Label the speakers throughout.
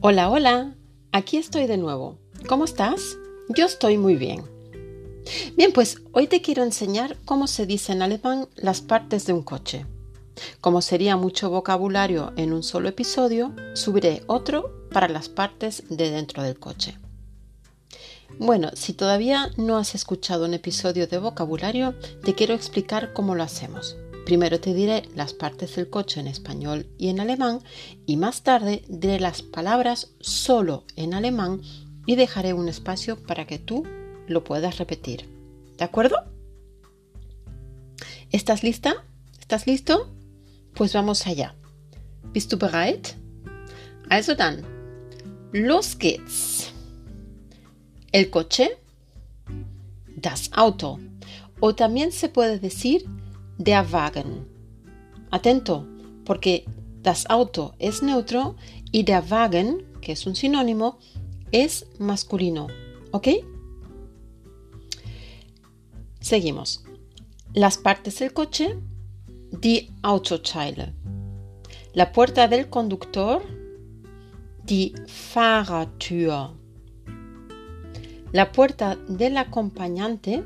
Speaker 1: Hola, hola, aquí estoy de nuevo. ¿Cómo estás? Yo estoy muy bien. Bien, pues hoy te quiero enseñar cómo se dice en alemán las partes de un coche. Como sería mucho vocabulario en un solo episodio, subiré otro para las partes de dentro del coche. Bueno, si todavía no has escuchado un episodio de vocabulario, te quiero explicar cómo lo hacemos. Primero te diré las partes del coche en español y en alemán y más tarde diré las palabras solo en alemán y dejaré un espacio para que tú lo puedas repetir. ¿De acuerdo? ¿Estás lista? ¿Estás listo? Pues vamos allá. ¿Bist du bereit? Also dann, los geht's. El coche, das Auto. O también se puede decir der Wagen. Atento, porque das Auto es neutro y der Wagen, que es un sinónimo, es masculino. ¿Ok? Seguimos. Las partes del coche, die Autoteile. La puerta del conductor, die Fahrertür. La puerta del acompañante,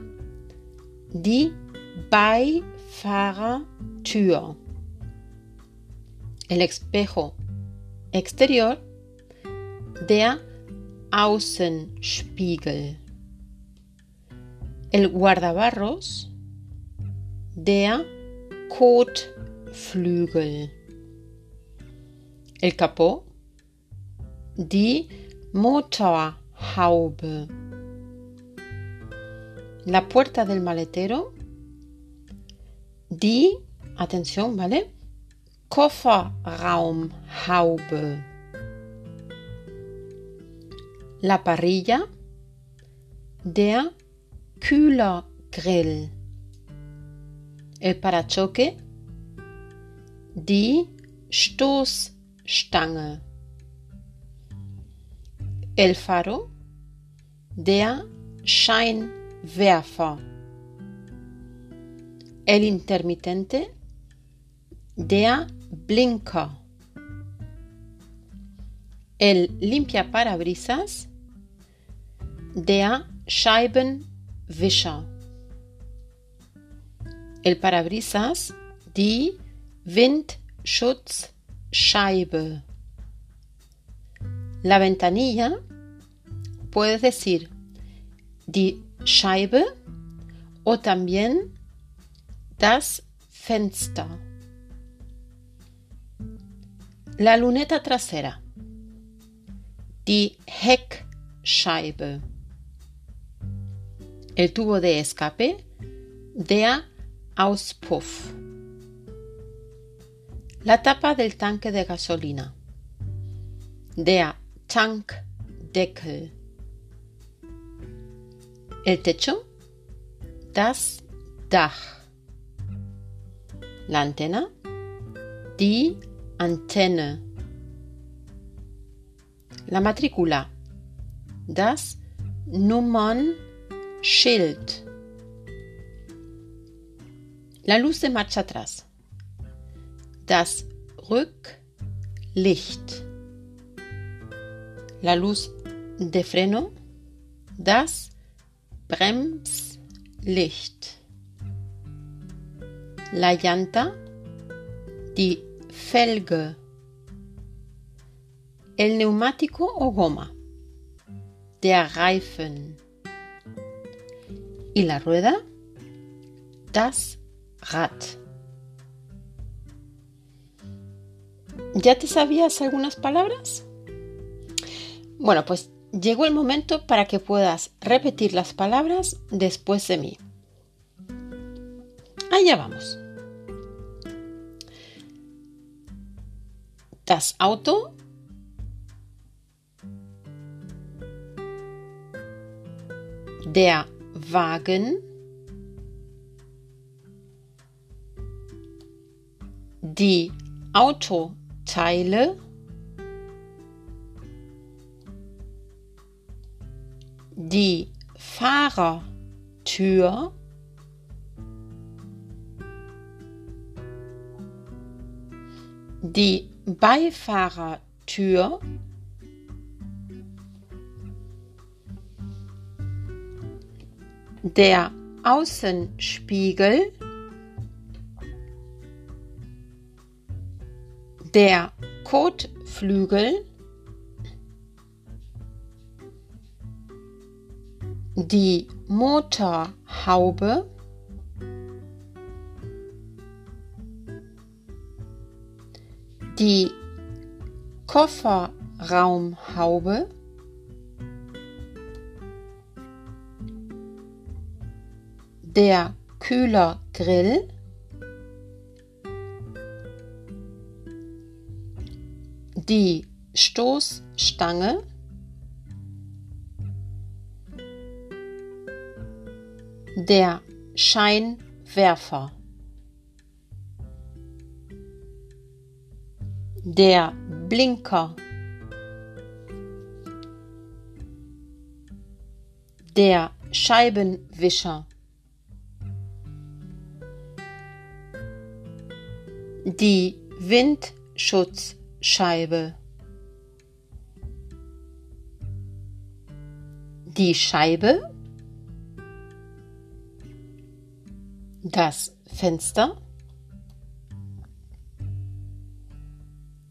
Speaker 1: die Beifahrertür. El espejo exterior, der Außenspiegel. El guardabarros, der Kotflügel. El capó, die Motorhaube. La puerta del maletero, die, atención, ¿vale? Kofferraumhaube. La parrilla, der Kühlergrill. El parachoque, die Stoßstange. El faro, der Scheinwerfer. El intermitente, der Blinker. El limpiaparabrisas, der Scheibenwischer. El parabrisas, die Windschutzscheibe. La ventanilla, puedes decir die Scheibe o también das Fenster. La luneta trasera, die Heckscheibe. El tubo de escape, der Auspuff. La tapa del tanque de gasolina, der Tankdeckel. El techo, das Dach. La antena, die Antenne. La matrícula, das Nummernschild. La luz de marcha atrás, das Rücklicht. La luz de freno, das Bremslicht. La llanta, die Felge. El neumático o goma, der Reifen. Y la rueda, das Rad. ¿Ya te sabías algunas palabras? Bueno, pues llegó el momento para que puedas repetir las palabras después de mí. Allá vamos. Das Auto. Der Wagen. Die Autoteile. Die Fahrertür. Die Beifahrertür. Der Außenspiegel, der Kotflügel, die Motorhaube, die Kofferraumhaube, der Kühlergrill, die Stoßstange, der Scheinwerfer, der Blinker, der Scheibenwischer, die Windschutzscheibe, die Scheibe, das Fenster,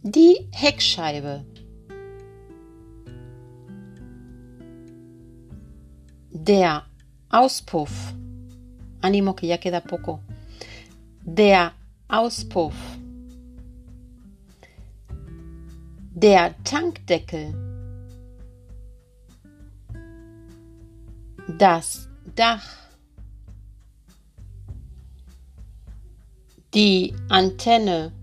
Speaker 1: die Heckscheibe, der Auspuff, ánimo que ya queda poco, der Auspuff, der Tankdeckel, das Dach, die Antenne,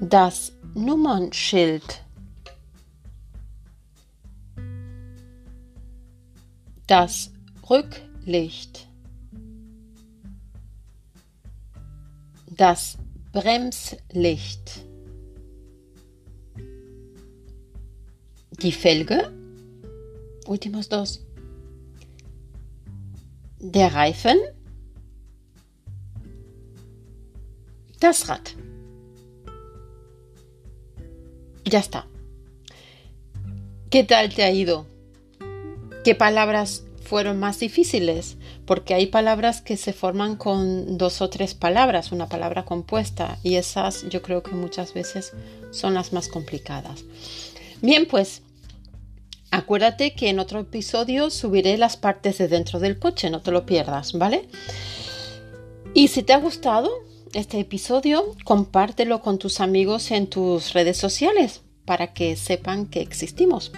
Speaker 1: das Nummernschild, das Rücklicht, das Bremslicht, die Felge, últimos dos, der Reifen, das Rad. Ya está. ¿Qué tal te ha ido? ¿Qué palabras fueron más difíciles? Porque hay palabras que se forman con dos o tres palabras, una palabra compuesta, y esas yo creo que muchas veces son las más complicadas. Bien, pues acuérdate que en otro episodio subiré las partes de dentro del coche, no te lo pierdas, ¿vale? Y si te ha gustado, este episodio, compártelo con tus amigos en tus redes sociales para que sepan que existimos.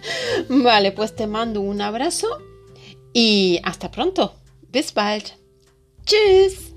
Speaker 1: vale, pues te mando un abrazo y hasta pronto. Bis bald. Tschüss.